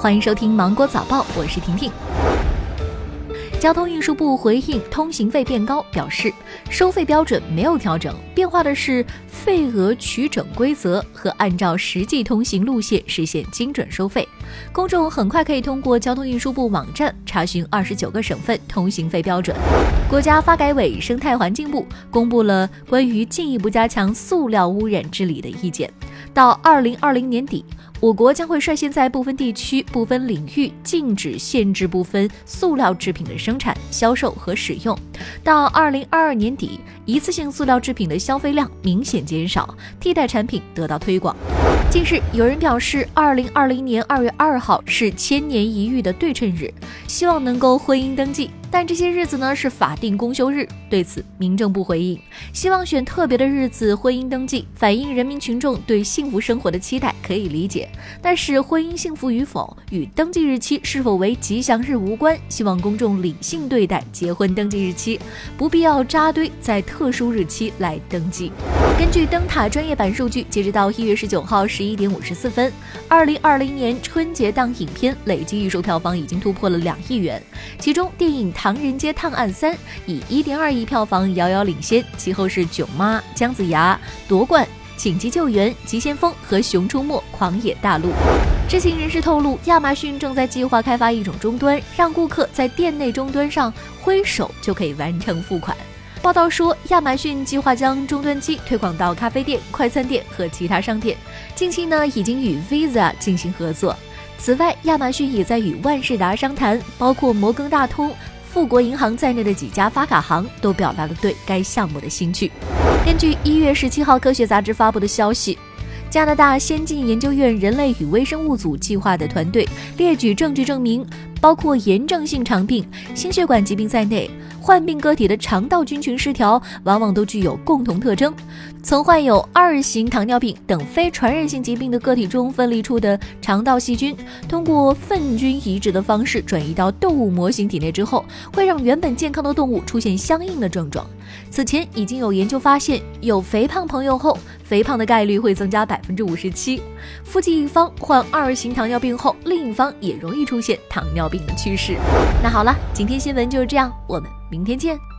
欢迎收听《芒果早报》，我是婷婷。交通运输部回应通行费变高，表示收费标准没有调整，变化的是费额取整规则和按照实际通行路线实现精准收费。公众很快可以通过交通运输部网站查询二十九个省份通行费标准。国家发改委、生态环境部公布了关于进一步加强塑料污染治理的意见，到二零二零年底。我国将会率先在部分地区、部分领域禁止、限制部分塑料制品的生产、销售和使用。到二零二二年底，一次性塑料制品的消费量明显减少，替代产品得到推广。近日，有人表示，二零二零年二月二号是千年一遇的对称日，希望能够婚姻登记。但这些日子呢是法定公休日，对此民政部回应，希望选特别的日子婚姻登记，反映人民群众对幸福生活的期待，可以理解。但是婚姻幸福与否与登记日期是否为吉祥日无关，希望公众理性对待结婚登记日期，不必要扎堆在特殊日期来登记。根据灯塔专业版数据，截止到一月十九号十一点五十四分，二零二零年春节档影片累计预售票房已经突破了两亿元，其中电影。《唐人街探案三》以一点二亿票房遥遥领先，其后是《囧妈》《姜子牙》夺冠，《紧急救援》《急先锋》和《熊出没狂野大陆》。知情人士透露，亚马逊正在计划开发一种终端，让顾客在店内终端上挥手就可以完成付款。报道说，亚马逊计划将终端机推广到咖啡店、快餐店和其他商店，近期呢已经与 Visa 进行合作。此外，亚马逊也在与万事达商谈，包括摩根大通。富国银行在内的几家发卡行都表达了对该项目的兴趣。根据一月十七号《科学》杂志发布的消息，加拿大先进研究院人类与微生物组计划的团队列举证据证明，包括炎症性肠病、心血管疾病在内。患病个体的肠道菌群失调，往往都具有共同特征。曾患有二型糖尿病等非传染性疾病的个体中分离出的肠道细菌，通过粪菌移植的方式转移到动物模型体内之后，会让原本健康的动物出现相应的症状。此前已经有研究发现，有肥胖朋友后，肥胖的概率会增加百分之五十七。夫妻一方患二型糖尿病后，另一方也容易出现糖尿病的趋势。那好了，今天新闻就是这样，我们。明天见。